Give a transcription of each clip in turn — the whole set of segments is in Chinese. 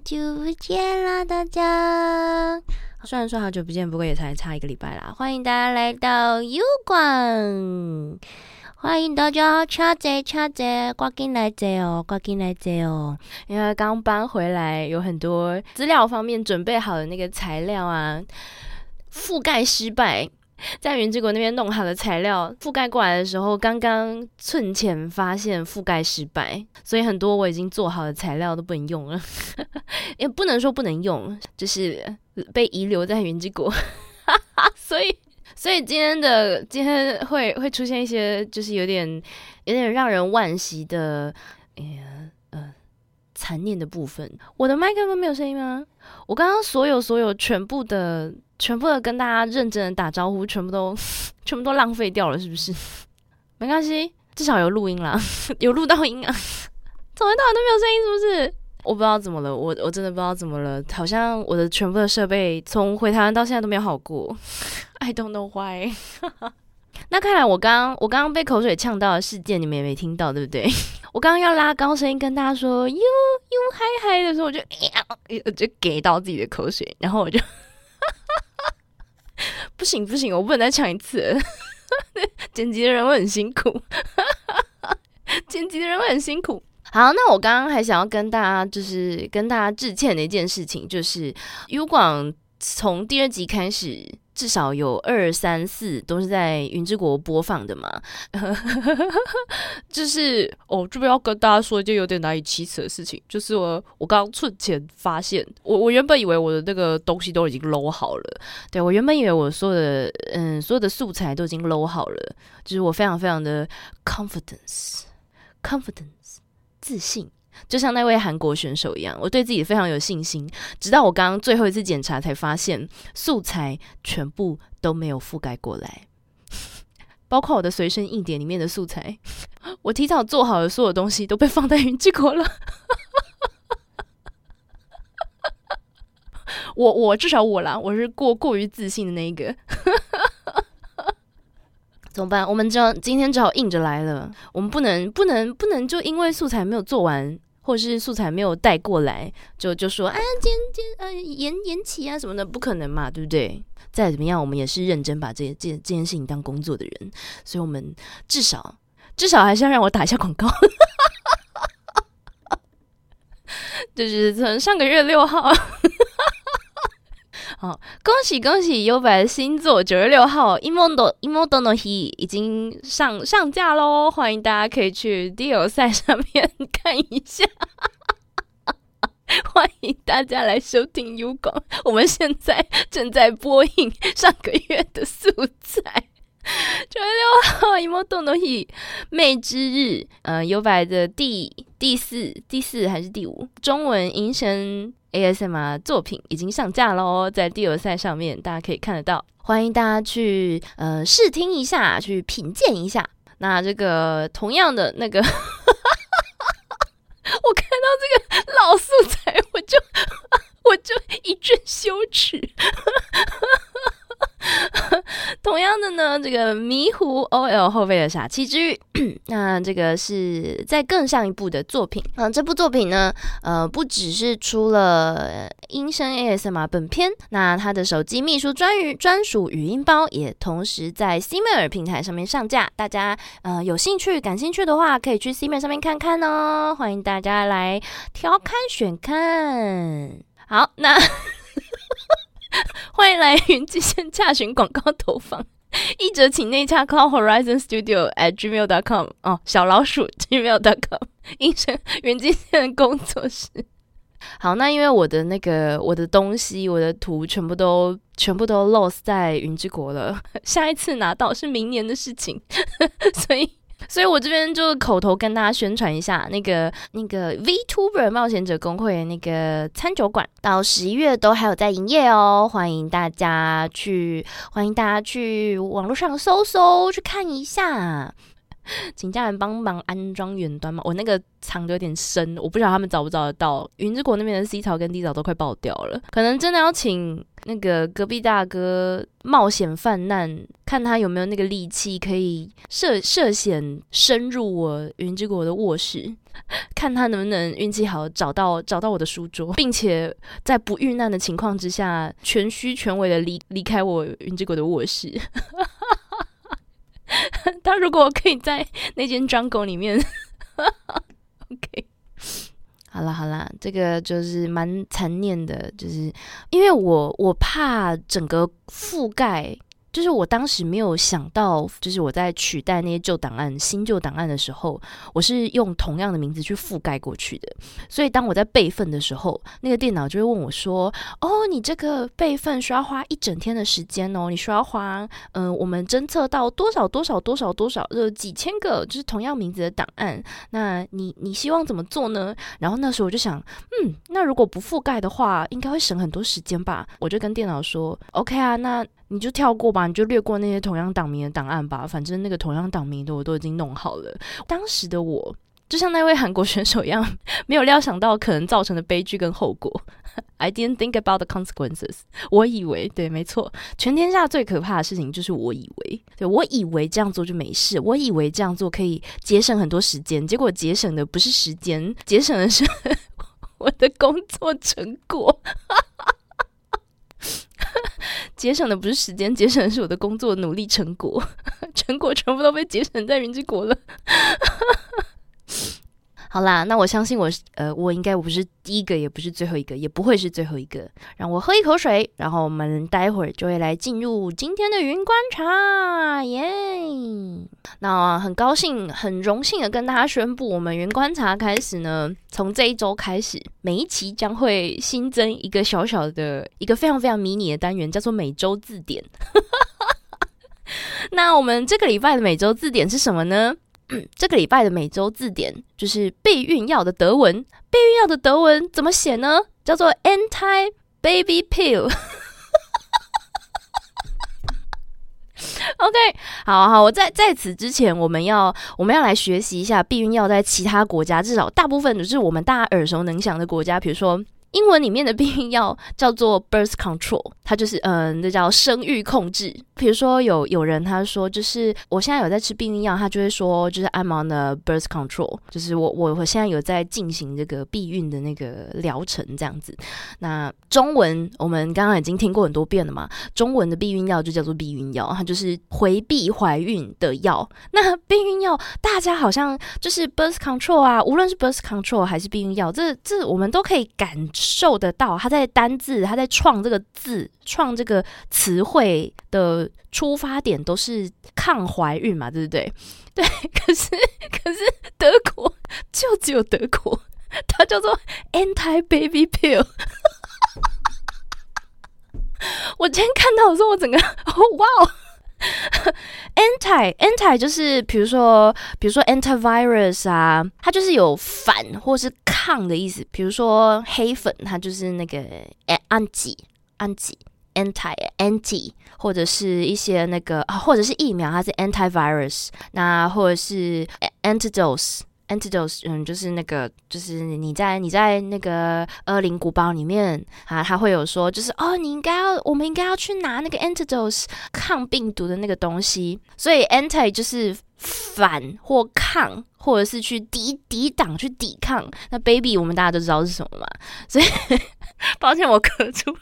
好久不见啦，大家！虽然说好久不见，不过也才差一个礼拜啦。欢迎大家来到 U 馆，欢迎大家插嘴插嘴，挂进来坐哦，挂进来坐哦。因为刚搬回来，有很多资料方面准备好的那个材料啊，覆盖失败。在云之国那边弄好的材料覆盖过来的时候，刚刚寸前发现覆盖失败，所以很多我已经做好的材料都不能用了，也不能说不能用，就是被遗留在云之国。所以，所以今天的今天会会出现一些就是有点有点让人惋惜的，哎呀，呃，残念的部分。我的麦克风没有声音吗？我刚刚所有所有全部的。全部的跟大家认真的打招呼，全部都 全部都浪费掉了，是不是？没关系，至少有录音啦，有录到音啊。从头到尾都没有声音，是不是？我不知道怎么了，我我真的不知道怎么了，好像我的全部的设备从回台湾到现在都没有好过。I don't know why。那看来我刚刚我刚刚被口水呛到的事件，你们也没听到，对不对？我刚刚要拉高声音跟大家说哟哟嗨嗨的时候，我就就给到自己的口水，然后我就。不行不行，我不能再唱一次。剪辑的人会很辛苦，剪辑的人会很辛苦。好，那我刚刚还想要跟大家，就是跟大家致歉的一件事情，就是 U 广从第二集开始。至少有二三四都是在云之国播放的嘛，就是哦，这边要跟大家说一件有点难以启齿的事情，就是我我刚寸前发现，我我原本以为我的那个东西都已经搂好了，对我原本以为我所有的嗯所有的素材都已经搂好了，就是我非常非常的 confidence confidence 自信。就像那位韩国选手一样，我对自己非常有信心。直到我刚刚最后一次检查，才发现素材全部都没有覆盖过来，包括我的随身硬碟里面的素材，我提早做好的所有东西都被放在云之国了。我我至少我啦，我是过过于自信的那一个。怎么办？我们只要今天只好硬着来了。我们不能不能不能就因为素材没有做完。或是素材没有带过来，就就说啊，今天今天呃延延期啊什么的，不可能嘛，对不对？再怎么样，我们也是认真把这这这件事情当工作的人，所以我们至少至少还是要让我打一下广告。就是从上个月六号。好，恭喜恭喜！优白的新作九月六号《Imodo Imodo no He》已经上上架喽，欢迎大家可以去 D 友赛上面看一下。欢迎大家来收听 U 广，我们现在正在播映上个月的素材。九月六号《Imodo no He》魅之日，呃，优白的第第四第四还是第五中文音声。ASMR 作品已经上架喽，在第二赛上面大家可以看得到，欢迎大家去呃试听一下，去品鉴一下。那这个同样的那个，我看到这个老素材，我就 我就一阵羞耻。同样的呢，这个迷糊 OL 后背的傻气之欲，那这个是在更上一部的作品嗯，这部作品呢，呃，不只是出了音声 ASMR 本片，那他的手机秘书专语专属语音包也同时在 c m a r 平台上面上架。大家呃有兴趣、感兴趣的话，可以去 c m a r 上面看看哦。欢迎大家来挑看选看。好，那。欢迎来云极限洽询广告投放，一折请内洽 call Horizon Studio at gmail dot com 哦，小老鼠 gmail dot com，应声云极限工作室。好，那因为我的那个我的东西，我的图全部都全部都 lost 在云之国了，下一次拿到是明年的事情，所以。所以我这边就口头跟大家宣传一下，那个那个 VTuber 冒险者公会那个餐酒馆，到十一月都还有在营业哦，欢迎大家去，欢迎大家去网络上搜搜去看一下。请家人帮忙安装远端嘛？我那个藏的有点深，我不知道他们找不找得到。云之国那边的 C 槽跟 D 槽都快爆掉了，可能真的要请那个隔壁大哥冒险犯难，看他有没有那个力气可以涉涉险深入我云之国的卧室。看他能不能运气好找到找到我的书桌，并且在不遇难的情况之下，全虚全伪的离离开我云之国的卧室。他如果可以在那间 jungle 里面，OK，好了好了，这个就是蛮残念的，就是因为我我怕整个覆盖。就是我当时没有想到，就是我在取代那些旧档案、新旧档案的时候，我是用同样的名字去覆盖过去的。所以当我在备份的时候，那个电脑就会问我说：“哦，你这个备份需要花一整天的时间哦，你需要花……嗯，我们侦测到多少多少多少多少，呃，几千个就是同样名字的档案。那你你希望怎么做呢？”然后那时候我就想，嗯，那如果不覆盖的话，应该会省很多时间吧？我就跟电脑说：“OK 啊，那。”你就跳过吧，你就略过那些同样党名的档案吧。反正那个同样党名的我都已经弄好了。当时的我就像那位韩国选手一样，没有料想到可能造成的悲剧跟后果。I didn't think about the consequences。我以为对，没错，全天下最可怕的事情就是我以为，对我以为这样做就没事，我以为这样做可以节省很多时间，结果节省的不是时间，节省的是 我的工作成果。哈哈 节省的不是时间，节省的是我的工作努力成果，成果全部都被节省在云之国了。好啦，那我相信我，呃，我应该我不是第一个，也不是最后一个，也不会是最后一个。让我喝一口水，然后我们待会儿就会来进入今天的云观察，耶！那很高兴，很荣幸的跟大家宣布，我们云观察开始呢，从这一周开始，每一期将会新增一个小小的、一个非常非常迷你的单元，叫做每周字典。那我们这个礼拜的每周字典是什么呢？这个礼拜的每周字典就是避孕药的德文。避孕药的德文怎么写呢？叫做 anti baby pill。OK，好好，我在在此之前，我们要我们要来学习一下避孕药在其他国家，至少大部分就是我们大家耳熟能详的国家，比如说。英文里面的避孕药叫做 birth control，它就是嗯，那叫生育控制。比如说有有人他说，就是我现在有在吃避孕药，他就会说，就是 I'm on the birth control，就是我我我现在有在进行这个避孕的那个疗程这样子。那中文我们刚刚已经听过很多遍了嘛，中文的避孕药就叫做避孕药，它就是回避怀孕的药。那避孕药大家好像就是 birth control 啊，无论是 birth control 还是避孕药，这这我们都可以感。受得到，他在单字，他在创这个字，创这个词汇的出发点都是抗怀孕嘛，对不对？对，可是可是德国就只有德国，它叫做 anti baby pill。我今天看到的时候，我整个哇哦！anti anti 就是比如说比如说 antivirus 啊，它就是有反或是抗的意思。比如说黑粉，它就是那个 anti anti anti anti，或者是一些那个啊，或者是疫苗，它是 antivirus，那或者是 antidote。Antidote，嗯，就是那个，就是你在你在那个恶灵古堡里面啊，他会有说，就是哦，你应该要，我们应该要去拿那个 Antidote 抗病毒的那个东西。所以 Anti 就是反或抗，或者是去抵抵挡、去抵抗。那 Baby 我们大家都知道是什么嘛？所以 抱歉，我咳出。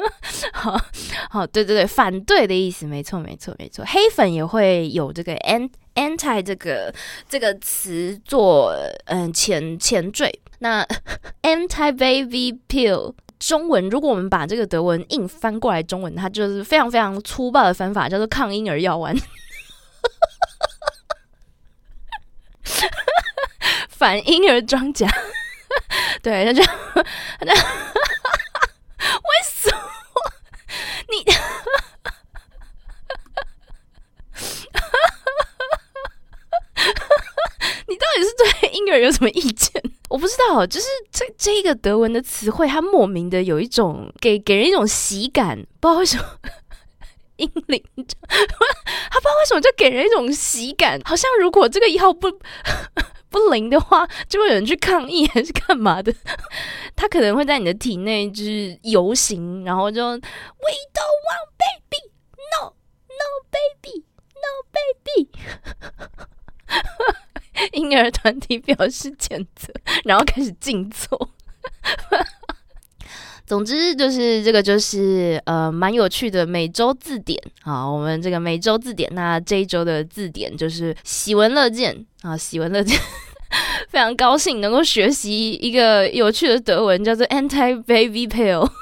好好，对对对，反对的意思，没错没错没错。黑粉也会有这个 an。anti 这个这个词做嗯前前缀，那 anti baby pill 中文，如果我们把这个德文硬翻过来中文，它就是非常非常粗暴的翻法，叫做抗婴儿药丸，反婴儿装甲，对，那就那为什么你？你到底是对婴儿有什么意见？我不知道，就是这这一个德文的词汇，它莫名的有一种给给人一种喜感，不知道为什么。婴灵，他不知道为什么就给人一种喜感，好像如果这个药不不灵的话，就会有人去抗议还是干嘛的？他可能会在你的体内就是游行，然后就 We don't want baby, no, no baby, no baby。婴儿团体表示谴责，然后开始静坐。总之就是这个就是呃蛮有趣的每周字典啊，我们这个每周字典，那这一周的字典就是喜闻乐见啊，喜闻乐见，非常高兴能够学习一个有趣的德文，叫做 anti baby pill。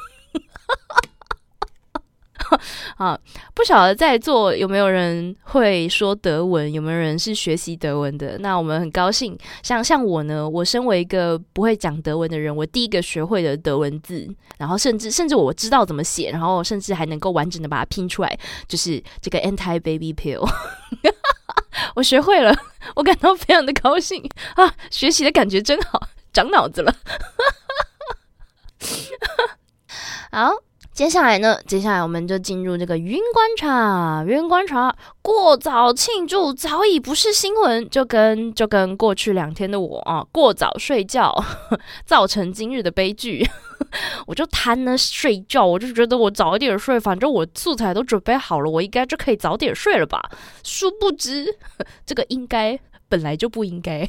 啊，不晓得在座有没有人会说德文，有没有人是学习德文的？那我们很高兴，像像我呢，我身为一个不会讲德文的人，我第一个学会的德文字，然后甚至甚至我知道怎么写，然后甚至还能够完整的把它拼出来，就是这个 anti baby pill，我学会了，我感到非常的高兴啊，学习的感觉真好，长脑子了，好。接下来呢？接下来我们就进入这个云观察。云观察过早庆祝早已不是新闻，就跟就跟过去两天的我啊，过早睡觉造成今日的悲剧。我就贪了睡觉，我就觉得我早一点睡，反正我素材都准备好了，我应该就可以早点睡了吧。殊不知，这个应该本来就不应该。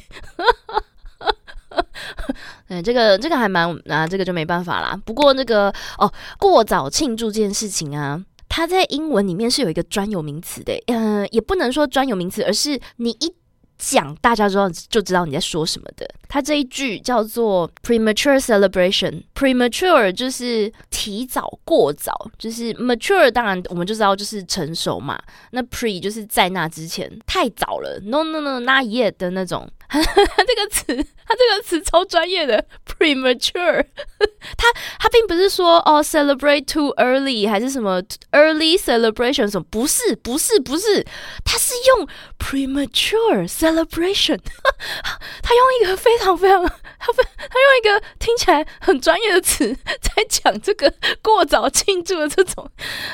嗯，这个这个还蛮啊，这个就没办法啦。不过那个哦，过早庆祝这件事情啊，它在英文里面是有一个专有名词的。嗯，也不能说专有名词，而是你一讲，大家知道就知道你在说什么的。他这一句叫做 premature celebration。premature 就是提早、过早，就是 mature 当然我们就知道就是成熟嘛。那 pre 就是在那之前，太早了。No no no，not yet 的那种。这个词，他这个词超专业的，premature。他他并不是说哦，celebrate too early 还是什么 early celebration 什么，不是不是不是，他是用 premature celebration。他用一个非常非常，他非他用一个听起来很专业的词在讲这个过早庆祝的这种。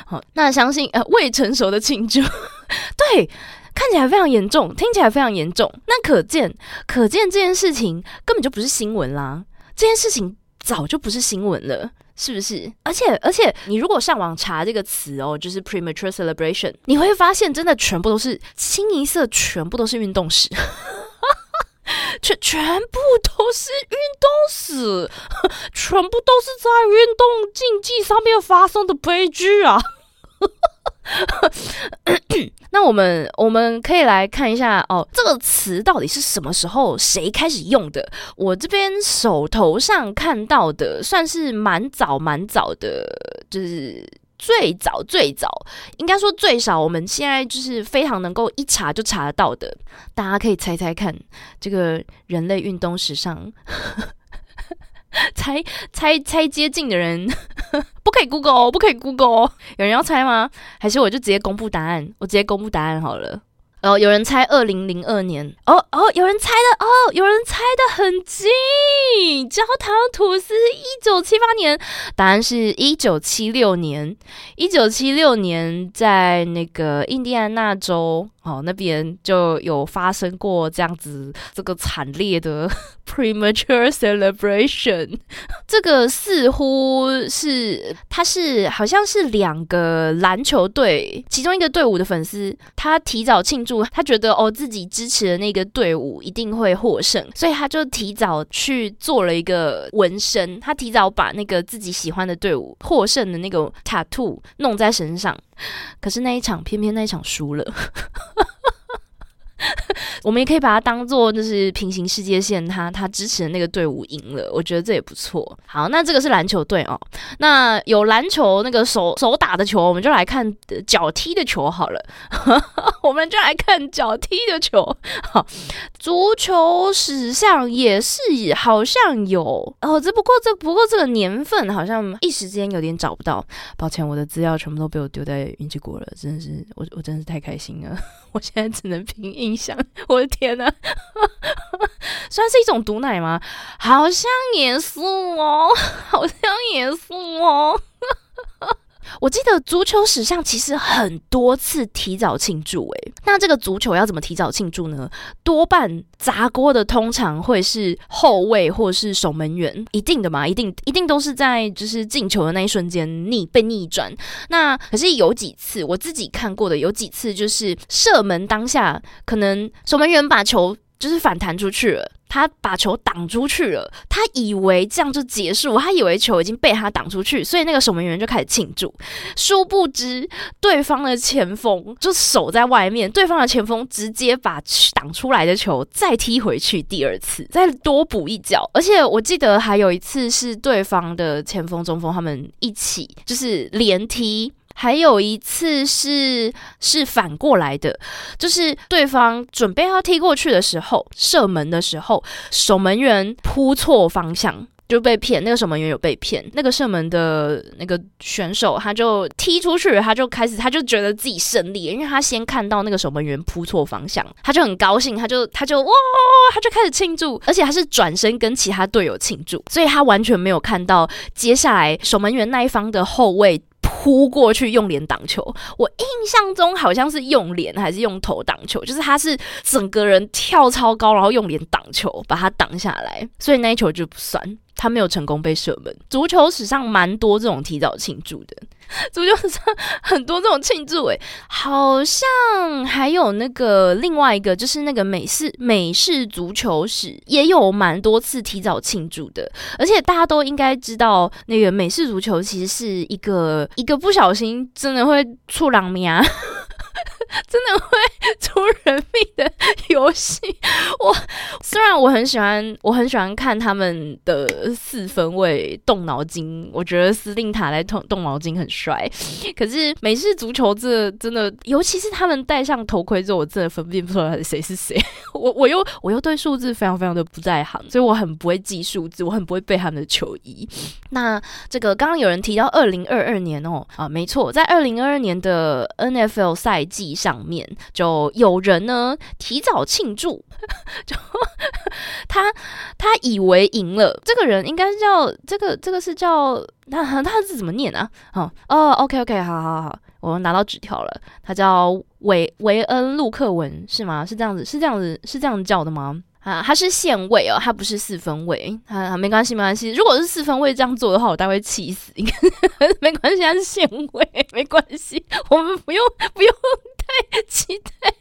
好，那相信呃未成熟的庆祝，对。看起来非常严重，听起来非常严重。那可见，可见这件事情根本就不是新闻啦。这件事情早就不是新闻了，是不是？而且，而且，你如果上网查这个词哦，就是 premature celebration，你会发现真的全部都是清一色，全部都是运动史，全全部都是运动史，全部都是在运动竞技上面发生的悲剧啊。那我们我们可以来看一下哦，这个词到底是什么时候谁开始用的？我这边手头上看到的算是蛮早蛮早的，就是最早最早，应该说最少，我们现在就是非常能够一查就查得到的。大家可以猜猜看，这个人类运动史上。猜猜猜接近的人 不可以 Google，不可以 Google。有人要猜吗？还是我就直接公布答案？我直接公布答案好了。哦，有人猜二零零二年。哦哦，有人猜的哦，有人猜的很近。焦糖吐司一九七八年，答案是一九七六年。一九七六年在那个印第安纳州。哦，那边就有发生过这样子这个惨烈的 premature celebration。这个似乎是，他是好像是两个篮球队其中一个队伍的粉丝，他提早庆祝，他觉得哦自己支持的那个队伍一定会获胜，所以他就提早去做了一个纹身，他提早把那个自己喜欢的队伍获胜的那个 tattoo 弄在身上。可是那一场偏偏那一场输了。我们也可以把它当做就是平行世界线，他他支持的那个队伍赢了，我觉得这也不错。好，那这个是篮球队哦。那有篮球那个手手打的球，我们就来看脚踢的球好了。我们就来看脚踢的球。好，足球史上也是好像有哦，只不过这不过这个年份好像一时间有点找不到。抱歉，我的资料全部都被我丢在云之国了，真的是我我真的是太开心了。我现在只能凭你想。我的天呐，算是一种毒奶吗？好像也是哦，好像也是哦。我记得足球史上其实很多次提早庆祝，诶，那这个足球要怎么提早庆祝呢？多半砸锅的通常会是后卫或是守门员，一定的嘛，一定一定都是在就是进球的那一瞬间逆被逆转。那可是有几次我自己看过的，有几次就是射门当下，可能守门员把球。就是反弹出去了，他把球挡出去了，他以为这样就结束，他以为球已经被他挡出去，所以那个守门员就开始庆祝。殊不知，对方的前锋就守在外面，对方的前锋直接把挡出来的球再踢回去，第二次再多补一脚。而且我记得还有一次是对方的前锋、中锋他们一起就是连踢。还有一次是是反过来的，就是对方准备要踢过去的时候，射门的时候，守门员扑错方向就被骗。那个守门员有被骗，那个射门的那个选手他就踢出去，他就开始他就觉得自己胜利，因为他先看到那个守门员扑错方向，他就很高兴，他就他就哇，他就开始庆祝，而且他是转身跟其他队友庆祝，所以他完全没有看到接下来守门员那一方的后卫。扑过去用脸挡球，我印象中好像是用脸还是用头挡球，就是他是整个人跳超高，然后用脸挡球把他挡下来，所以那一球就不算。他没有成功被射门。足球史上蛮多这种提早庆祝的，足球史上很多这种庆祝诶，好像还有那个另外一个，就是那个美式美式足球史也有蛮多次提早庆祝的。而且大家都应该知道，那个美式足球其实是一个一个不小心真的会出狼命啊。真的会出人命的游戏。我 虽然我很喜欢，我很喜欢看他们的四分位动脑筋，我觉得司令塔在动动脑筋很帅。可是美式足球这真的，尤其是他们戴上头盔之后，我真的分辨不出来谁是谁。我我又我又对数字非常非常的不在行，所以我很不会记数字，我很不会背他们的球衣。那这个刚刚有人提到二零二二年哦，啊，没错，在二零二二年的 N F L 赛季。上面就有人呢提早庆祝，就他他以为赢了，这个人应该叫这个这个是叫他他是怎么念啊？哦哦，OK OK，好好好，我拿到纸条了，他叫维维恩陆克文是吗？是这样子是这样子是这样叫的吗？啊，他是县位哦，他不是四分位。啊，没关系，没关系。如果是四分位这样做的话，我大概会气死。应 该没关系，他是县位，没关系。我们不用，不用太期待。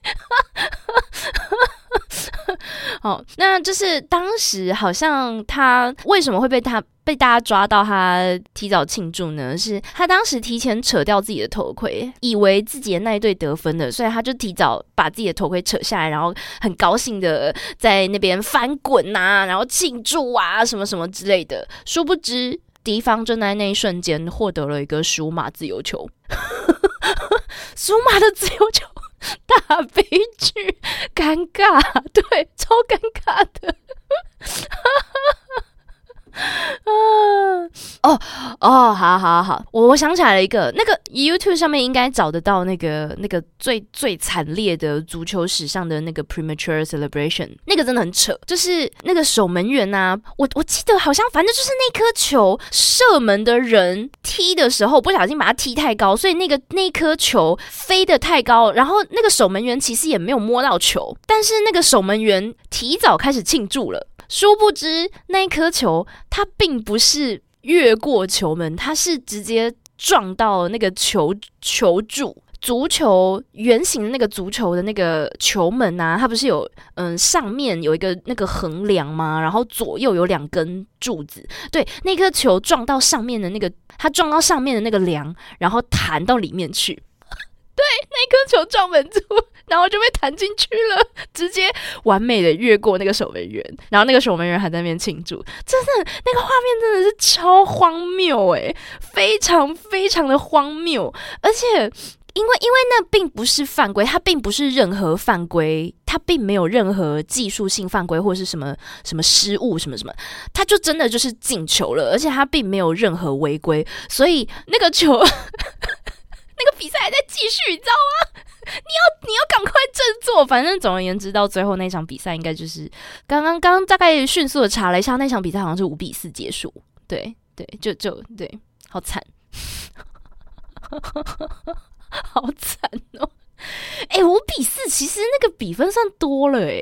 好，那就是当时好像他为什么会被他被大家抓到他提早庆祝呢？是他当时提前扯掉自己的头盔，以为自己的那一队得分了，所以他就提早把自己的头盔扯下来，然后很高兴的在那边翻滚呐，然后庆祝啊什么什么之类的。殊不知敌方正在那一瞬间获得了一个属马自由球，属马的自由球。大悲剧，尴尬，对，超尴尬的。啊哦哦，好好好，我我想起来了一个，那个 YouTube 上面应该找得到那个那个最最惨烈的足球史上的那个 premature celebration，那个真的很扯，就是那个守门员呐，我我记得好像反正就是那颗球射门的人踢的时候不小心把它踢太高，所以那个那颗球飞得太高，然后那个守门员其实也没有摸到球，但是那个守门员提早开始庆祝了。殊不知，那一颗球它并不是越过球门，它是直接撞到那个球球柱。足球圆形的那个足球的那个球门啊，它不是有嗯上面有一个那个横梁吗？然后左右有两根柱子。对，那颗球撞到上面的那个，它撞到上面的那个梁，然后弹到里面去。对，那颗球撞门柱。然后就被弹进去了，直接完美的越过那个守门员，然后那个守门员还在那边庆祝，真的那个画面真的是超荒谬诶，非常非常的荒谬，而且因为因为那并不是犯规，它并不是任何犯规，它并没有任何技术性犯规或是什么什么失误什么什么，它就真的就是进球了，而且它并没有任何违规，所以那个球那个比赛还在继续，你知道吗？你要你要赶快振作，反正总而言之，到最后那场比赛应该就是刚刚刚大概迅速的查了一下，那场比赛好像是五比四结束。对对，就就对，好惨，好惨哦！哎，五比四其实那个比分算多了哎，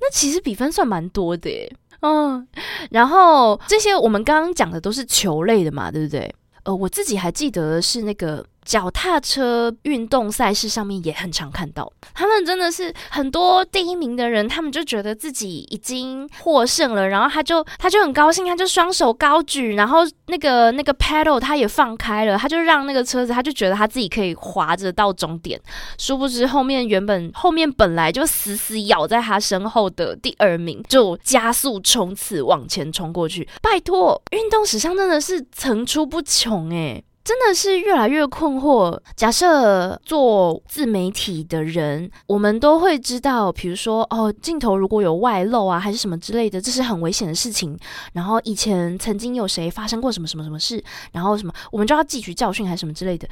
那其实比分算蛮多的哎。嗯，然后这些我们刚刚讲的都是球类的嘛，对不对？呃，我自己还记得是那个脚踏车运动赛事上面也很常看到，他们真的是很多第一名的人，他们就觉得自己已经获胜了，然后他就他就很高兴，他就双手高举，然后那个那个 pedal 他也放开了，他就让那个车子，他就觉得他自己可以滑着到终点。殊不知后面原本后面本来就死死咬在他身后的第二名，就加速冲刺往前冲过去。拜托，运动史上真的是层出不穷诶。真的是越来越困惑。假设做自媒体的人，我们都会知道，比如说哦，镜头如果有外露啊，还是什么之类的，这是很危险的事情。然后以前曾经有谁发生过什么什么什么事，然后什么，我们就要汲取教训，还是什么之类的。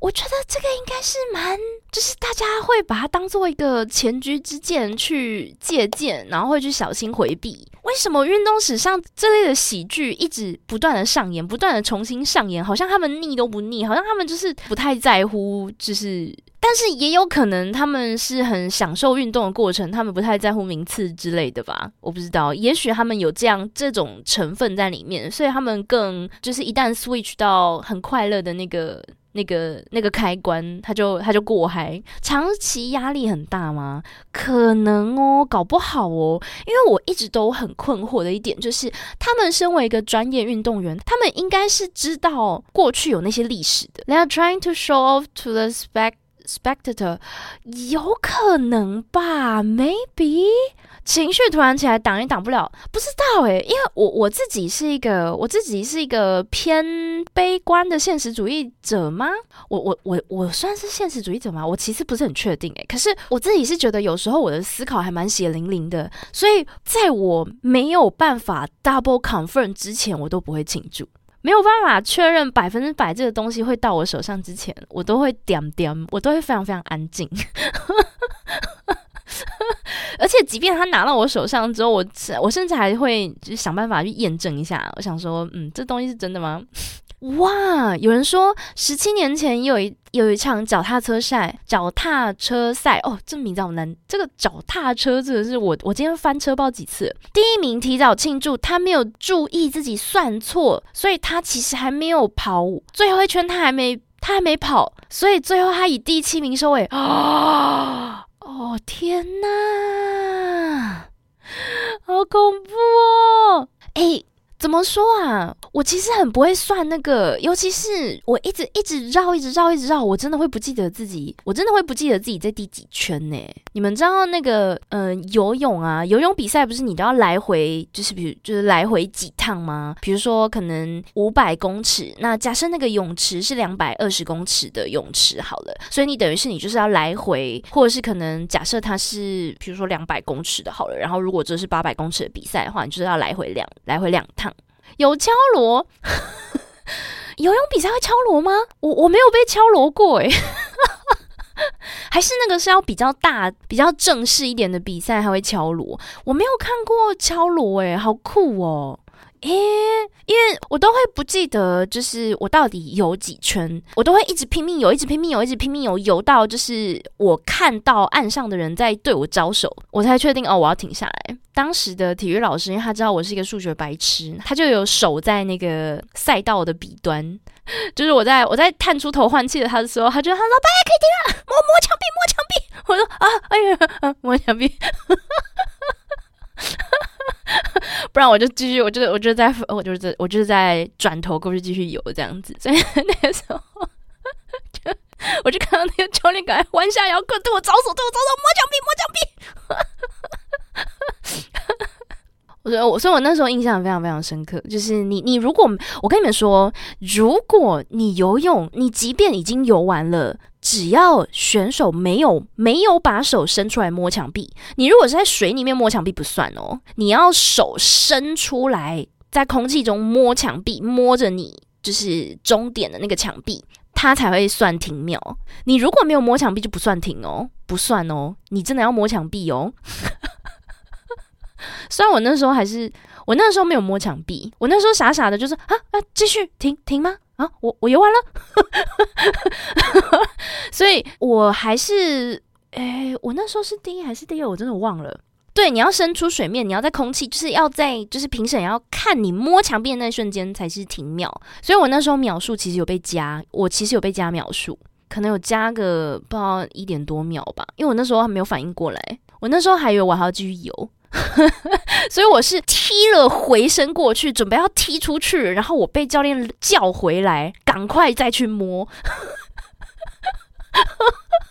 我觉得这个应该是蛮，就是大家会把它当做一个前车之鉴去借鉴，然后会去小心回避。为什么运动史上这类的喜剧一直不断的上演，不断的重新上演？好像他们腻都不腻，好像他们就是不太在乎，就是，但是也有可能他们是很享受运动的过程，他们不太在乎名次之类的吧？我不知道，也许他们有这样这种成分在里面，所以他们更就是一旦 switch 到很快乐的那个。那个那个开关，他就他就过嗨。长期压力很大吗？可能哦，搞不好哦。因为我一直都很困惑的一点就是，他们身为一个专业运动员，他们应该是知道过去有那些历史的。They are trying to show off to the spect spectator，有可能吧？Maybe。情绪突然起来，挡也挡不了，不知道诶，因为我我自己是一个，我自己是一个偏悲观的现实主义者吗？我我我我算是现实主义者吗？我其实不是很确定诶。可是我自己是觉得有时候我的思考还蛮血淋淋的，所以在我没有办法 double confirm 之前，我都不会庆祝，没有办法确认百分之百这个东西会到我手上之前，我都会点点，我都会非常非常安静。而且，即便他拿到我手上之后，我我甚至还会就想办法去验证一下。我想说，嗯，这东西是真的吗？哇！有人说，十七年前有一有一场脚踏车赛，脚踏车赛哦，这名字好难。这个脚踏车真的是我我今天翻车报几次。第一名提早庆祝，他没有注意自己算错，所以他其实还没有跑最后一圈，他还没他还没跑，所以最后他以第七名收尾 啊。哦天呐，好恐怖哦！哎。怎么说啊？我其实很不会算那个，尤其是我一直一直绕，一直绕，一直绕，我真的会不记得自己，我真的会不记得自己在第几圈呢？你们知道那个，嗯，游泳啊，游泳比赛不是你都要来回，就是比如就是来回几趟吗？比如说可能五百公尺，那假设那个泳池是两百二十公尺的泳池好了，所以你等于是你就是要来回，或者是可能假设它是比如说两百公尺的好了，然后如果这是八百公尺的比赛的话，你就是要来回两来回两趟。有敲锣，游泳比赛会敲锣吗？我我没有被敲锣过诶，还是那个是要比较大、比较正式一点的比赛还会敲锣？我没有看过敲锣诶，好酷哦！诶，因为我都会不记得，就是我到底游几圈，我都会一直拼命游，一直拼命游，一直拼命游，游到就是我看到岸上的人在对我招手，我才确定哦，我要停下来。当时的体育老师，因为他知道我是一个数学白痴，他就有守在那个赛道的彼端，就是我在我在探出头换气的他的时候，他就他说：“拜，可以停了，摸摸墙壁，摸墙壁。”我说：“啊，哎呀，摸墙壁。” 不然我就继续，我就我就在，我就是在，我就是在转头过去继续游这样子。所以那个时候，我就看到那个教练赶快弯下腰，对我招手，对我招手，摸奖币，摸奖币。我说，我所以，我那时候印象非常非常深刻。就是你，你如果我跟你们说，如果你游泳，你即便已经游完了。只要选手没有没有把手伸出来摸墙壁，你如果是在水里面摸墙壁不算哦，你要手伸出来在空气中摸墙壁，摸着你就是终点的那个墙壁，它才会算停秒。你如果没有摸墙壁就不算停哦，不算哦，你真的要摸墙壁哦。虽然我那时候还是我那时候没有摸墙壁，我那时候傻傻的，就是啊啊，继续停停吗？啊，我我游完了，所以我还是，哎，我那时候是第一还是第二，我真的忘了。对对，你要伸出水面，你要在空气，就是要在，就是评审要看你摸墙壁的那一瞬间才是停秒。所以我那时候秒数其实有被加，我其实有被加秒数，可能有加个不知道一点多秒吧，因为我那时候还没有反应过来，我那时候还以为我还要继续游。所以我是踢了回身过去，准备要踢出去，然后我被教练叫回来，赶快再去摸。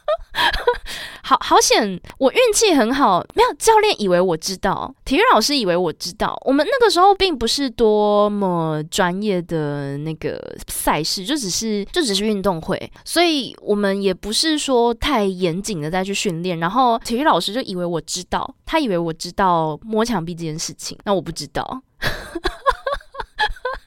好好险，我运气很好，没有教练以为我知道，体育老师以为我知道。我们那个时候并不是多么专业的那个赛事，就只是就只是运动会，所以我们也不是说太严谨的再去训练。然后体育老师就以为我知道，他以为我知道摸墙壁这件事情，那我不知道。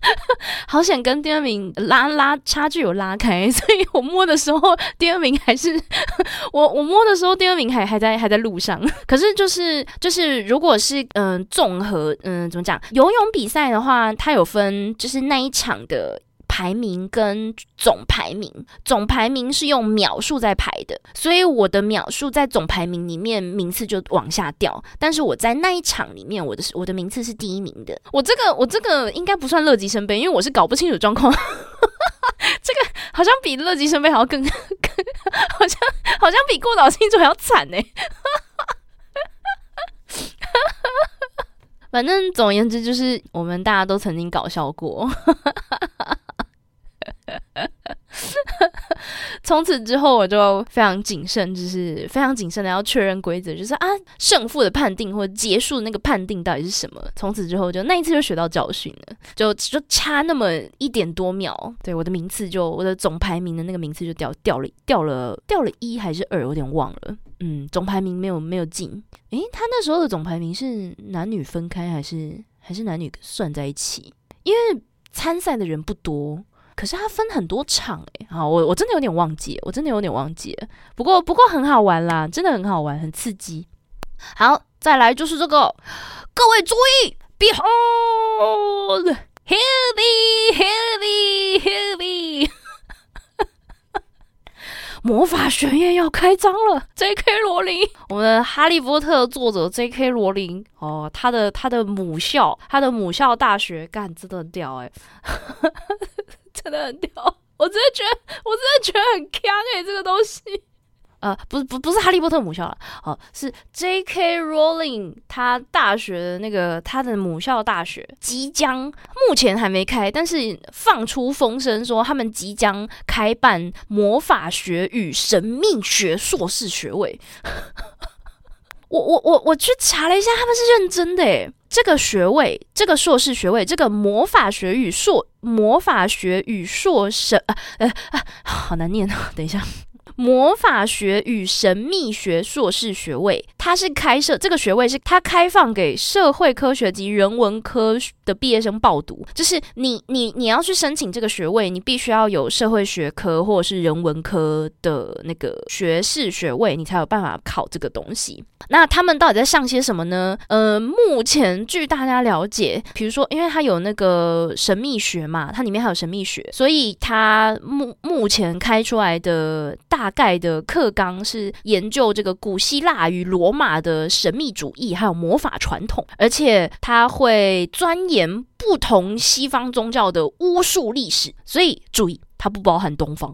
好险，跟第二名拉拉差距有拉开，所以我摸的时候，第二名还是 我我摸的时候，第二名还还在还在路上。可是就是就是，如果是嗯综合嗯怎么讲游泳比赛的话，它有分就是那一场的。排名跟总排名，总排名是用秒数在排的，所以我的秒数在总排名里面名次就往下掉。但是我在那一场里面，我的我的名次是第一名的。我这个我这个应该不算乐极生悲，因为我是搞不清楚状况。这个好像比乐极生悲还要更更，好像好像比过岛清楚还要惨呢。反正总而言之，就是我们大家都曾经搞笑过。从此之后，我就非常谨慎，就是非常谨慎的要确认规则，就是啊，胜负的判定或者结束那个判定到底是什么。从此之后，就那一次就学到教训了，就就差那么一点多秒，对我的名次就我的总排名的那个名次就掉掉了掉了掉了一还是二，有点忘了。嗯，总排名没有没有进。诶，他那时候的总排名是男女分开还是还是男女算在一起？因为参赛的人不多。可是它分很多场诶，好，我我真的有点忘记，我真的有点忘记。不过不过很好玩啦，真的很好玩，很刺激。好，再来就是这个，各位注意，Behold，heavy，heavy，heavy。魔法学院要开张了！J.K. 罗琳，我们《哈利波特》作者 J.K. 罗琳哦，他的他的母校，他的母校大学，干真的很屌哎！真的很屌，我真的觉得，我真的觉得很强哎，这个东西，呃，不是不不是哈利波特母校了，哦，是 J.K. Rowling 他大学的那个他的母校大学即将，目前还没开，但是放出风声说他们即将开办魔法学与神秘学硕士学位。我我我我去查了一下，他们是认真的诶，这个学位，这个硕士学位，这个魔法学与硕魔法学与硕士啊呃啊，好难念哦！等一下。魔法学与神秘学硕士学位，它是开设这个学位是它开放给社会科学及人文科的毕业生报读，就是你你你要去申请这个学位，你必须要有社会学科或者是人文科的那个学士学位，你才有办法考这个东西。那他们到底在上些什么呢？呃，目前据大家了解，比如说，因为它有那个神秘学嘛，它里面还有神秘学，所以它目目前开出来的大大概的课纲是研究这个古希腊与罗马的神秘主义还有魔法传统，而且他会钻研不同西方宗教的巫术历史，所以注意，它不包含东方。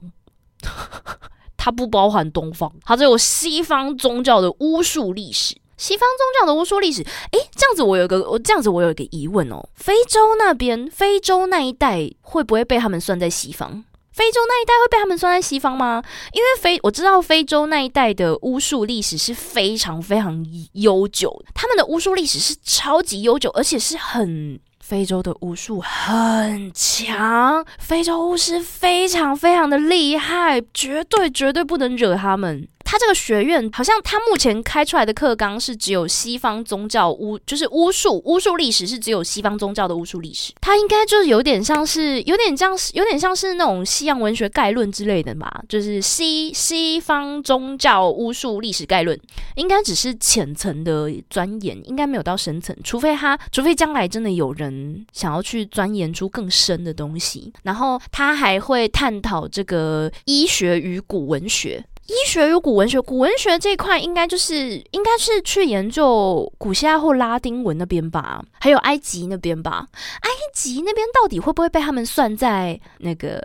它不包含东方，它只有西方宗教的巫术历史。西方宗教的巫术历史，诶，这样子我有一个，我这样子我有一个疑问哦。非洲那边，非洲那一带会不会被他们算在西方？非洲那一带会被他们算在西方吗？因为非我知道非洲那一带的巫术历史是非常非常悠久，他们的巫术历史是超级悠久，而且是很。非洲的巫术很强，非洲巫师非常非常的厉害，绝对绝对不能惹他们。他这个学院好像他目前开出来的课纲是只有西方宗教巫，就是巫术巫术历史是只有西方宗教的巫术历史。它应该就是有点像是有点像是有点像是那种西洋文学概论之类的吧，就是西西方宗教巫术历史概论，应该只是浅层的钻研，应该没有到深层，除非他除非将来真的有人想要去钻研出更深的东西，然后他还会探讨这个医学与古文学。医学与古文学，古文学这一块应该就是应该是去研究古希腊或拉丁文那边吧，还有埃及那边吧。埃及那边到底会不会被他们算在那个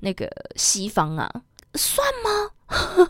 那个西方啊？算吗？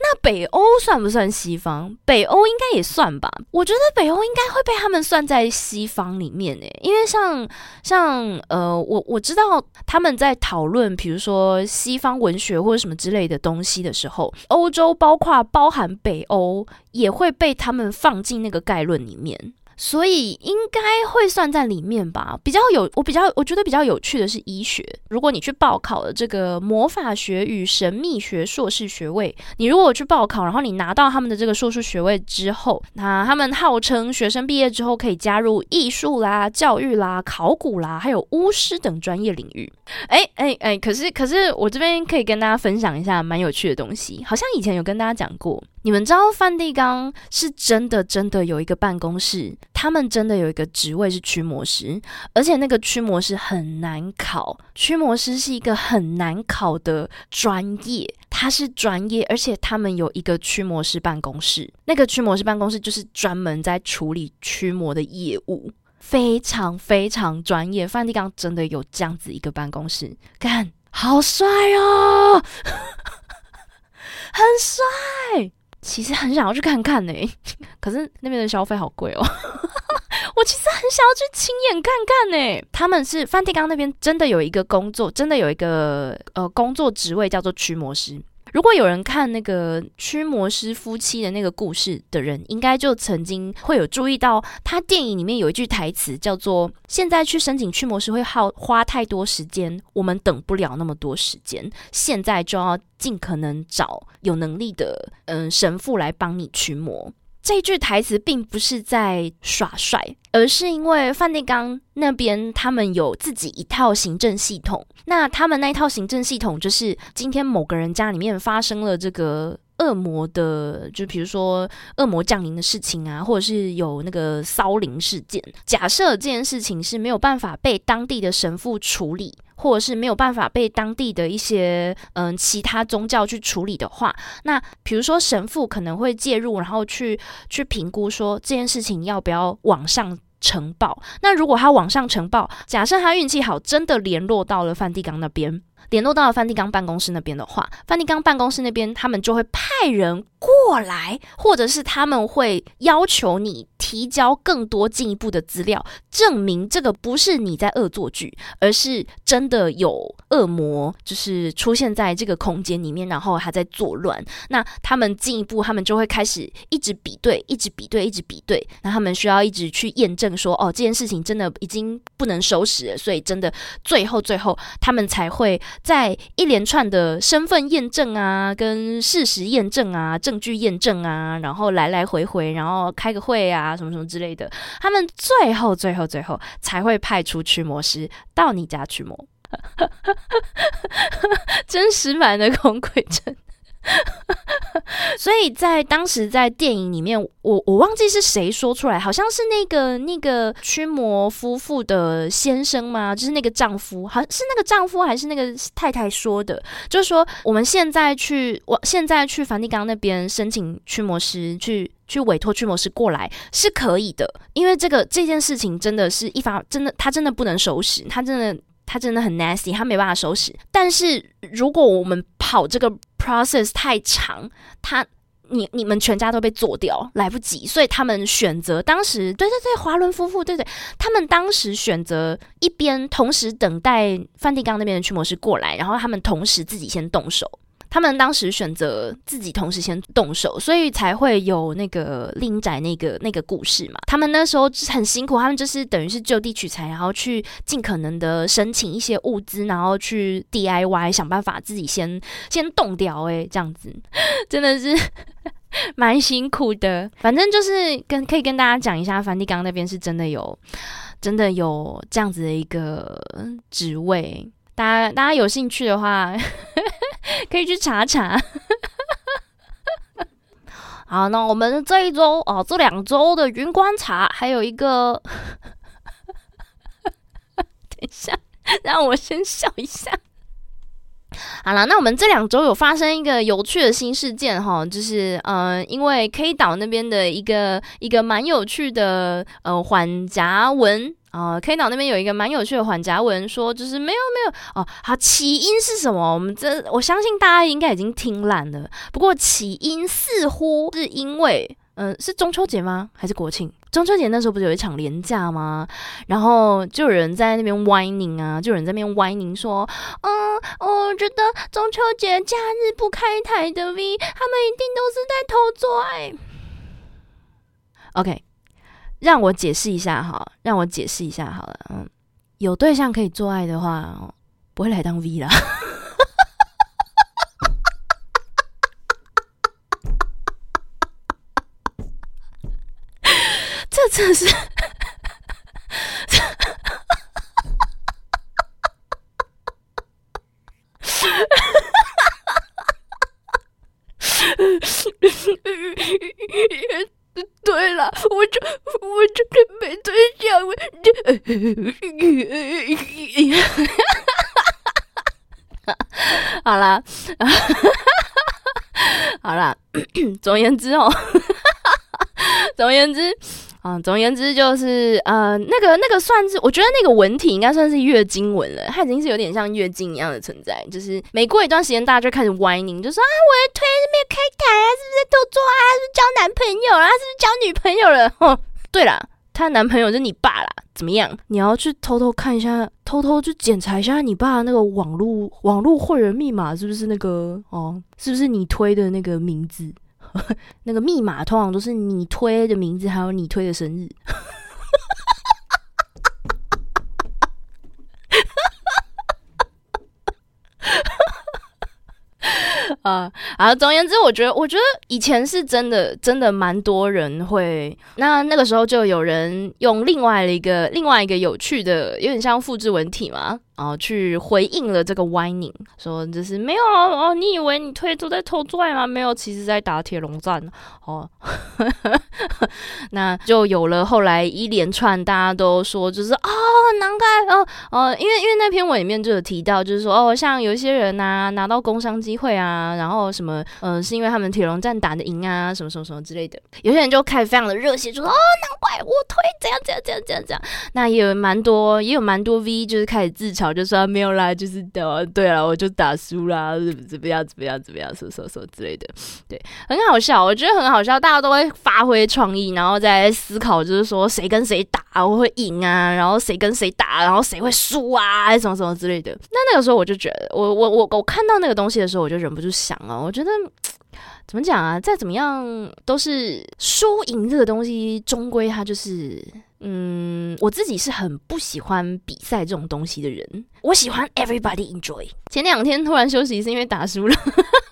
那北欧算不算西方？北欧应该也算吧。我觉得北欧应该会被他们算在西方里面诶，因为像像呃，我我知道他们在讨论，比如说西方文学或者什么之类的东西的时候，欧洲包括包含北欧也会被他们放进那个概论里面。所以应该会算在里面吧。比较有我比较我觉得比较有趣的是医学。如果你去报考了这个魔法学与神秘学硕士学位，你如果去报考，然后你拿到他们的这个硕士学位之后，那他们号称学生毕业之后可以加入艺术啦、教育啦、考古啦，还有巫师等专业领域。哎哎哎，可是可是我这边可以跟大家分享一下蛮有趣的东西，好像以前有跟大家讲过。你们知道梵蒂冈是真的真的有一个办公室，他们真的有一个职位是驱魔师，而且那个驱魔师很难考，驱魔师是一个很难考的专业，它是专业，而且他们有一个驱魔师办公室，那个驱魔师办公室就是专门在处理驱魔的业务，非常非常专业。梵蒂冈真的有这样子一个办公室，看好帅哦，很帅。其实很想要去看看呢，可是那边的消费好贵哦。我其实很想要去亲眼看看呢。他们是梵蒂冈那边真的有一个工作，真的有一个呃工作职位叫做驱魔师。如果有人看那个驱魔师夫妻的那个故事的人，应该就曾经会有注意到，他电影里面有一句台词叫做：“现在去申请驱魔师会耗花太多时间，我们等不了那么多时间，现在就要尽可能找有能力的嗯神父来帮你驱魔。”这句台词并不是在耍帅，而是因为梵蒂冈那边他们有自己一套行政系统。那他们那一套行政系统，就是今天某个人家里面发生了这个恶魔的，就比如说恶魔降临的事情啊，或者是有那个骚灵事件。假设这件事情是没有办法被当地的神父处理。或者是没有办法被当地的一些嗯其他宗教去处理的话，那比如说神父可能会介入，然后去去评估说这件事情要不要往上呈报。那如果他往上呈报，假设他运气好，真的联络到了梵蒂冈那边。联络到了梵蒂冈办公室那边的话，梵蒂冈办公室那边他们就会派人过来，或者是他们会要求你提交更多进一步的资料，证明这个不是你在恶作剧，而是真的有恶魔就是出现在这个空间里面，然后还在作乱。那他们进一步，他们就会开始一直比对，一直比对，一直比对。那他们需要一直去验证说，哦，这件事情真的已经不能收拾了，所以真的最后最后他们才会。在一连串的身份验证啊、跟事实验证啊、证据验证啊，然后来来回回，然后开个会啊，什么什么之类的，他们最后、最后、最后才会派出驱魔师到你家驱魔。真实版的 恐鬼症。所以在当时在电影里面，我我忘记是谁说出来，好像是那个那个驱魔夫妇的先生吗？就是那个丈夫，好像是那个丈夫还是那个太太说的？就是说我们现在去，我现在去梵蒂冈那边申请驱魔师，去去委托驱魔师过来是可以的，因为这个这件事情真的是一方真的他真的不能收拾，他真的他真的很 nasty，他没办法收拾。但是如果我们跑这个。process 太长，他你你们全家都被做掉，来不及，所以他们选择当时，对对对，华伦夫妇，对对，他们当时选择一边同时等待梵蒂冈那边的驱魔师过来，然后他们同时自己先动手。他们当时选择自己同时先动手，所以才会有那个令仔那个那个故事嘛。他们那时候很辛苦，他们就是等于是就地取材，然后去尽可能的申请一些物资，然后去 DIY 想办法自己先先动掉。哎，这样子真的是 蛮辛苦的。反正就是跟可以跟大家讲一下，梵蒂冈那边是真的有真的有这样子的一个职位。大家大家有兴趣的话。可以去查查。好，那我们这一周哦，这两周的云观察，还有一个，等一下，让我先笑一下。好了，那我们这两周有发生一个有趣的新事件哈，就是呃，因为 K 岛那边的一个一个蛮有趣的呃缓夹文啊，K 岛那边有一个蛮有趣的缓夹文，说就是没有没有哦，好，起因是什么？我们这我相信大家应该已经听烂了，不过起因似乎是因为。嗯，是中秋节吗？还是国庆？中秋节那时候不是有一场连假吗？然后就有人在那边歪拧啊，就有人在那边歪拧说，嗯，我觉得中秋节假日不开台的 V，他们一定都是在偷做爱。OK，让我解释一下哈，让我解释一下好了，嗯，有对象可以做爱的话，不会来当 V 啦。这真是，对了，我就我就没对象，好啦，好啦，总而言之哦，总而言之。啊，总而言之就是呃，那个那个算是，我觉得那个文体应该算是月经文了，它已经是有点像月经一样的存在。就是每过一段时间，大家就开始歪拧，就说啊，我的推是没有开台啊，是不是在偷做啊？是不是交男朋友啊？是不是交女朋友了？哦，对了，她男朋友是你爸啦，怎么样？你要去偷偷看一下，偷偷去检查一下你爸那个网络网络会员密码是不是那个哦，是不是你推的那个名字？那个密码通常都是你推的名字，还有你推的生日。啊啊！总而言之，我觉得，我觉得以前是真的，真的蛮多人会。那那个时候就有人用另外一个、另外一个有趣的，有点像复制文体嘛。然后去回应了这个歪拧，说就是没有哦，你以为你推都在偷拽吗？没有，其实在打铁笼战哦。那就有了后来一连串大家都说就是哦，难怪哦哦，因为因为那篇文里面就有提到，就是说哦，像有一些人呐拿到工商机会啊，然后什么嗯，是因为他们铁笼战打的赢啊，什么什么什么之类的。有些人就开始非常的热血，就说哦，难怪我推怎样怎样怎样怎样怎样。那也有蛮多，也有蛮多 V 就是开始自嘲。我就说没有啦，就是的，对了，我就打输啦，怎么怎么样，怎么样，怎么样，什么什么什么之类的，对，很好笑，我觉得很好笑，大家都会发挥创意，然后再思考，就是说谁跟谁打我会赢啊，然后谁跟谁打，然后谁会输啊，什么什么之类的。那那个时候我就觉得，我我我我看到那个东西的时候，我就忍不住想啊，我觉得怎么讲啊，再怎么样都是输赢这个东西，终归它就是。嗯，我自己是很不喜欢比赛这种东西的人。我喜欢 everybody enjoy。前两天突然休息是因为打输了，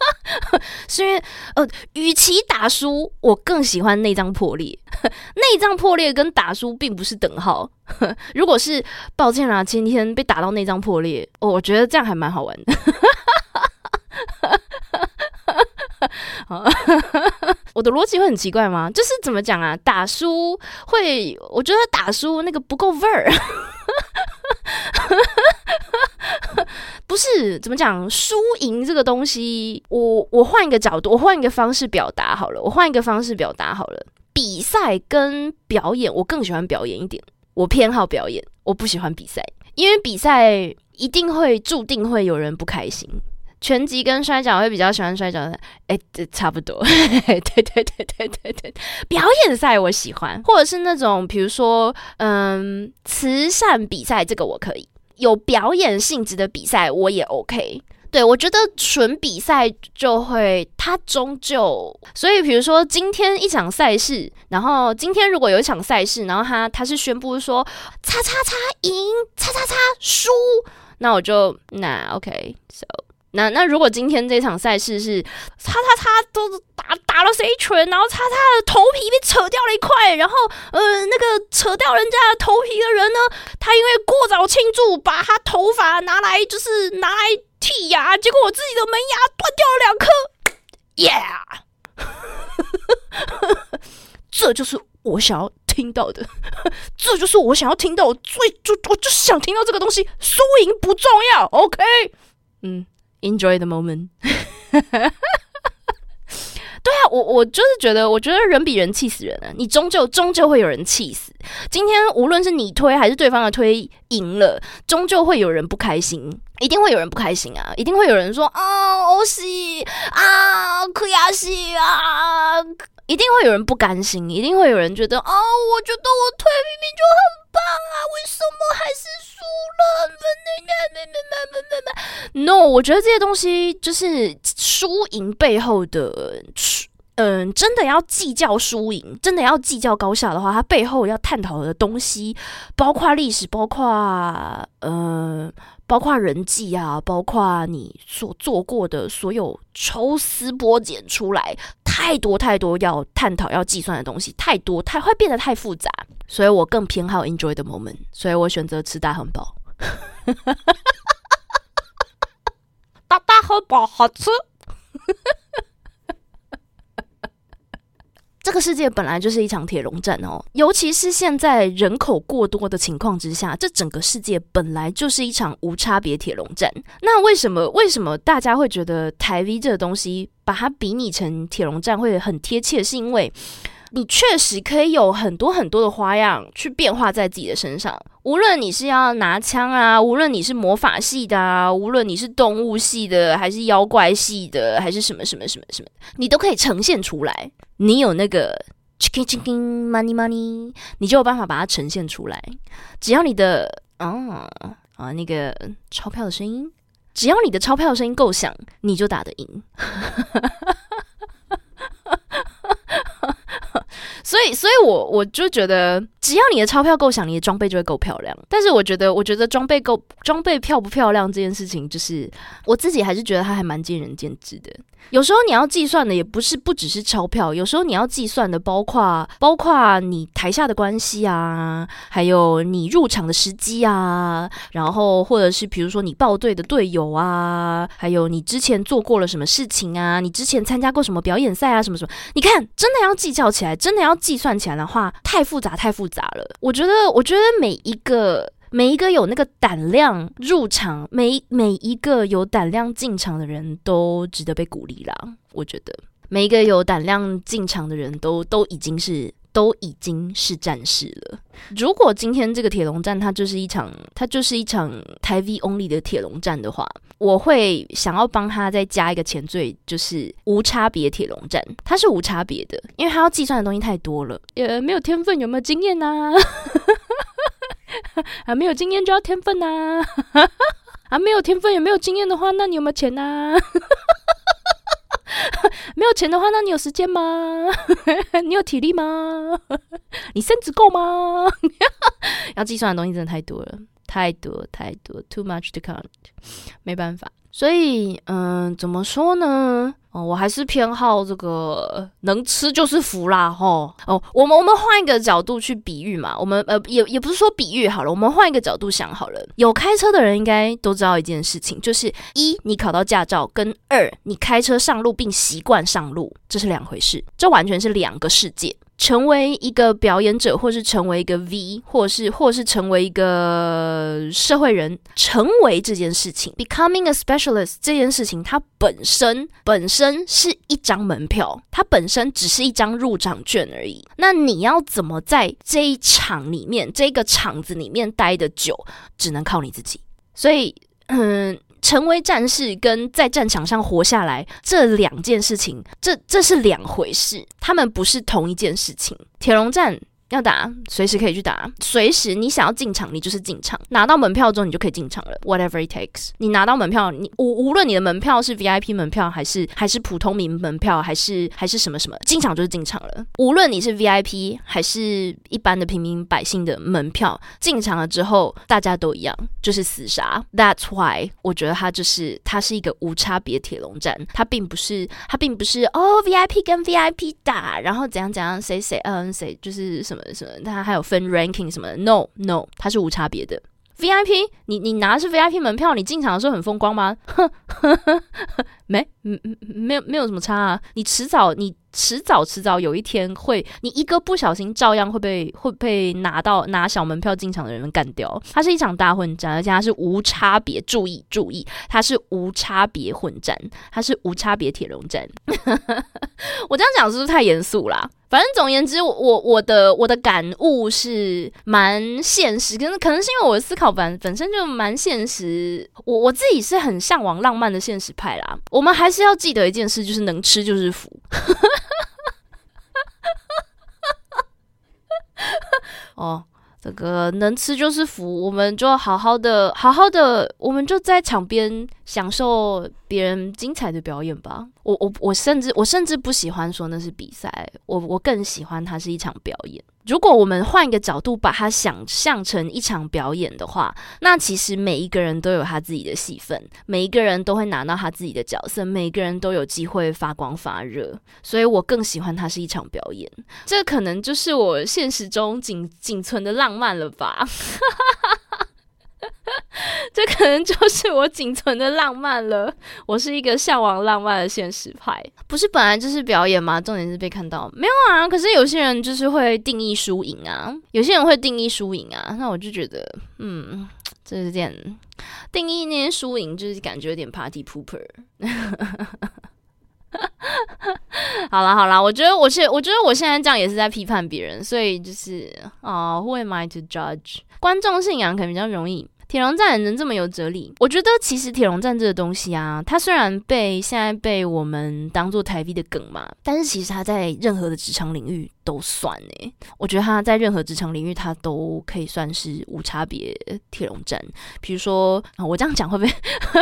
是因为呃，与其打输，我更喜欢内脏破裂。内脏破裂跟打输并不是等号。如果是抱歉啦，今天被打到内脏破裂，哦我觉得这样还蛮好玩的。我的逻辑会很奇怪吗？就是怎么讲啊？打输会，我觉得打输那个不够味儿。不是怎么讲输赢这个东西，我我换一个角度，我换一个方式表达好了。我换一个方式表达好了。比赛跟表演，我更喜欢表演一点。我偏好表演，我不喜欢比赛，因为比赛一定会注定会有人不开心。拳击跟摔跤我会比较喜欢摔跤的，哎，这差不多。对对对对对对，表演赛我喜欢，或者是那种比如说，嗯，慈善比赛，这个我可以。有表演性质的比赛我也 OK。对我觉得纯比赛就会，它终究，所以比如说今天一场赛事，然后今天如果有一场赛事，然后他他是宣布说，叉叉叉赢，叉叉叉输，那我就那 OK，so。那那如果今天这场赛事是叉叉叉都打打了谁一拳，然后叉叉的头皮被扯掉了一块，然后呃那个扯掉人家的头皮的人呢，他因为过早庆祝，把他头发拿来就是拿来剔牙，结果我自己的门牙断掉了两颗，耶！这就是我想要听到的，这就是我想要听到，最就我就想听到这个东西，输赢不重要，OK？嗯。Enjoy the moment。对啊，我我就是觉得，我觉得人比人气死人啊！你终究终究会有人气死。今天无论是你推还是对方的推赢了，终究会有人不开心，一定会有人不开心啊！一定会有人说啊，欧西啊，可亚西啊，一定会有人不甘心，一定会有人觉得哦，我觉得我推明明就很棒啊，为什么还是输了？No，我觉得这些东西就是输赢背后的。嗯，真的要计较输赢，真的要计较高下的话，它背后要探讨的东西，包括历史，包括呃，包括人际啊，包括你所做过的所有抽丝剥茧出来，太多太多要探讨、要计算的东西，太多，太会变得太复杂。所以我更偏好 enjoy the moment，所以我选择吃大汉堡。大 大汉堡好吃。这个世界本来就是一场铁笼战哦，尤其是现在人口过多的情况之下，这整个世界本来就是一场无差别铁笼战。那为什么为什么大家会觉得台 V 这个东西把它比拟成铁笼战会很贴切？是因为你确实可以有很多很多的花样去变化在自己的身上。无论你是要拿枪啊，无论你是魔法系的啊，无论你是动物系的，还是妖怪系的，还是什么什么什么什么，你都可以呈现出来。你有那个 chicken chicken money money，你就有办法把它呈现出来。只要你的啊啊那个钞票的声音，只要你的钞票的声音够响，你就打得赢。所以，所以我我就觉得，只要你的钞票够响，你的装备就会够漂亮。但是，我觉得，我觉得装备够，装备漂不漂亮这件事情，就是我自己还是觉得它还蛮见仁见智的。有时候你要计算的也不是不只是钞票，有时候你要计算的包括包括你台下的关系啊，还有你入场的时机啊，然后或者是比如说你报队的队友啊，还有你之前做过了什么事情啊，你之前参加过什么表演赛啊，什么什么，你看真的要计较起来，真的要计算起来的话，太复杂太复杂了。我觉得，我觉得每一个。每一个有那个胆量入场，每每一个有胆量进场的人都值得被鼓励啦。我觉得每一个有胆量进场的人都都已经是都已经是战士了。如果今天这个铁笼战它就是一场它就是一场台 V only 的铁笼战的话，我会想要帮他再加一个前缀，就是无差别铁笼战。它是无差别的，因为它要计算的东西太多了。呃，没有天分有没有经验呐？啊，没有经验就要天分呐！啊，没有天分也没有经验的话，那你有没有钱呐？没有钱的话，那你有时间吗？你有体力吗？你身子够吗？要计算的东西真的太多了，太多太多，too much to count，没办法。所以，嗯，怎么说呢？哦，我还是偏好这个能吃就是福啦，吼。哦，我们我们换一个角度去比喻嘛，我们呃也也不是说比喻好了，我们换一个角度想好了。有开车的人应该都知道一件事情，就是一你考到驾照，跟二你开车上路并习惯上路，这是两回事，这完全是两个世界。成为一个表演者，或是成为一个 V，或是或是成为一个社会人，成为这件事情，becoming a specialist 这件事情，它本身本身是一张门票，它本身只是一张入场券而已。那你要怎么在这一场里面，这个场子里面待的久，只能靠你自己。所以，嗯。成为战士跟在战场上活下来这两件事情，这这是两回事，他们不是同一件事情。铁笼战。要打，随时可以去打。随时你想要进场，你就是进场。拿到门票之后，你就可以进场了。Whatever it takes，你拿到门票，你无无论你的门票是 VIP 门票，还是还是普通民门票，还是还是什么什么，进场就是进场了。无论你是 VIP 还是一般的平民百姓的门票，进场了之后，大家都一样，就是死杀。That's why 我觉得它就是它是一个无差别铁笼战，它并不是它并不是哦 VIP 跟 VIP 打，然后怎样怎样谁谁嗯谁就是什么。什么？它还有分 ranking 什么的？No No，它是无差别的。VIP，你你拿是 VIP 门票，你进场的时候很风光吗？没，嗯嗯，没有没有什么差啊。你迟早，你迟早迟早有一天会，你一个不小心照样会被会被拿到拿小门票进场的人干掉。它是一场大混战，而且它是无差别。注意注意，它是无差别混战，它是无差别铁笼战。我这样讲是不是太严肃啦？反正总言之，我我我的我的感悟是蛮现实，可能可能是因为我的思考本本身就蛮现实，我我自己是很向往浪漫的现实派啦。我我们还是要记得一件事，就是能吃就是福。哦。这个能吃就是福，我们就好好的、好好的，我们就在场边享受别人精彩的表演吧。我、我、我甚至我甚至不喜欢说那是比赛，我我更喜欢它是一场表演。如果我们换一个角度把它想象成一场表演的话，那其实每一个人都有他自己的戏份，每一个人都会拿到他自己的角色，每个人都有机会发光发热。所以我更喜欢它是一场表演。这可能就是我现实中仅仅存的浪漫了吧。这可能就是我仅存的浪漫了。我是一个向往浪漫的现实派，不是本来就是表演吗？重点是被看到，没有啊。可是有些人就是会定义输赢啊，有些人会定义输赢啊。那我就觉得，嗯，这是点定义那些输赢，就是感觉有点 party pooper。好了好了，我觉得我现我觉得我现在这样也是在批判别人，所以就是啊，Who am I to judge？观众信仰可能比较容易。铁笼战能这么有哲理？我觉得其实铁笼战这个东西啊，它虽然被现在被我们当做台币的梗嘛，但是其实它在任何的职场领域都算诶。我觉得它在任何职场领域，它都可以算是无差别铁笼战。比如说啊，我这样讲会不会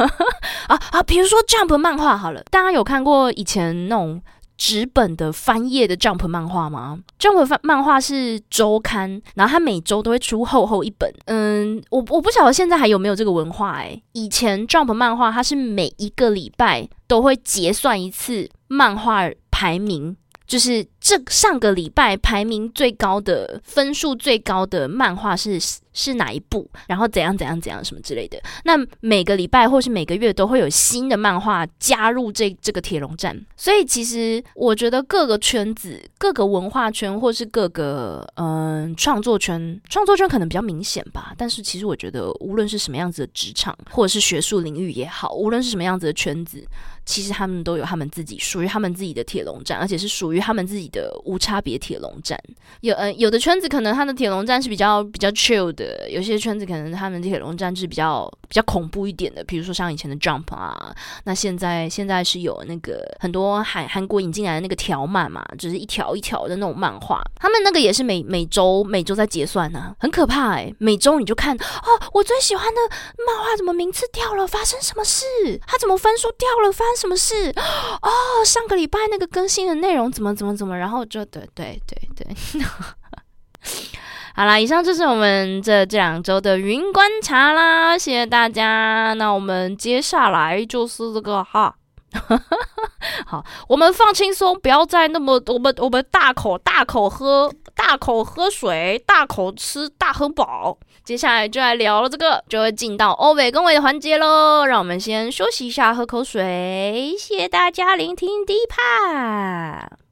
啊啊？比如说 Jump 漫画好了，大家有看过以前那种？纸本的翻页的 Jump 漫画吗？Jump 漫画是周刊，然后它每周都会出厚厚一本。嗯，我我不晓得现在还有没有这个文化诶，以前 Jump 漫画它是每一个礼拜都会结算一次漫画排名。就是这上个礼拜排名最高的分数最高的漫画是是哪一部？然后怎样怎样怎样什么之类的。那每个礼拜或是每个月都会有新的漫画加入这这个铁笼站。所以其实我觉得各个圈子、各个文化圈或是各个嗯创作圈，创作圈可能比较明显吧。但是其实我觉得无论是什么样子的职场或者是学术领域也好，无论是什么样子的圈子。其实他们都有他们自己属于他们自己的铁笼站，而且是属于他们自己的无差别铁笼战。有呃有的圈子可能他的铁笼战是比较比较 chill 的，有些圈子可能他们铁笼战是比较比较恐怖一点的。比如说像以前的 Jump 啊，那现在现在是有那个很多韩韩国引进来的那个条漫嘛，就是一条一条的那种漫画，他们那个也是每每周每周在结算呢，很可怕哎！每周你就看哦，我最喜欢的漫画怎么名次掉了？发生什么事？他怎么分数掉了？发生什么事？哦，上个礼拜那个更新的内容怎么怎么怎么？然然后就对对对对，好啦，以上就是我们这这两周的云观察啦，谢谢大家。那我们接下来就是这个哈，好，我们放轻松，不要再那么我们我们大口大口喝，大口喝水，大口吃大亨堡。接下来就来聊了，这个就会进到欧美恭维的环节喽。让我们先休息一下，喝口水。谢谢大家聆听第一趴。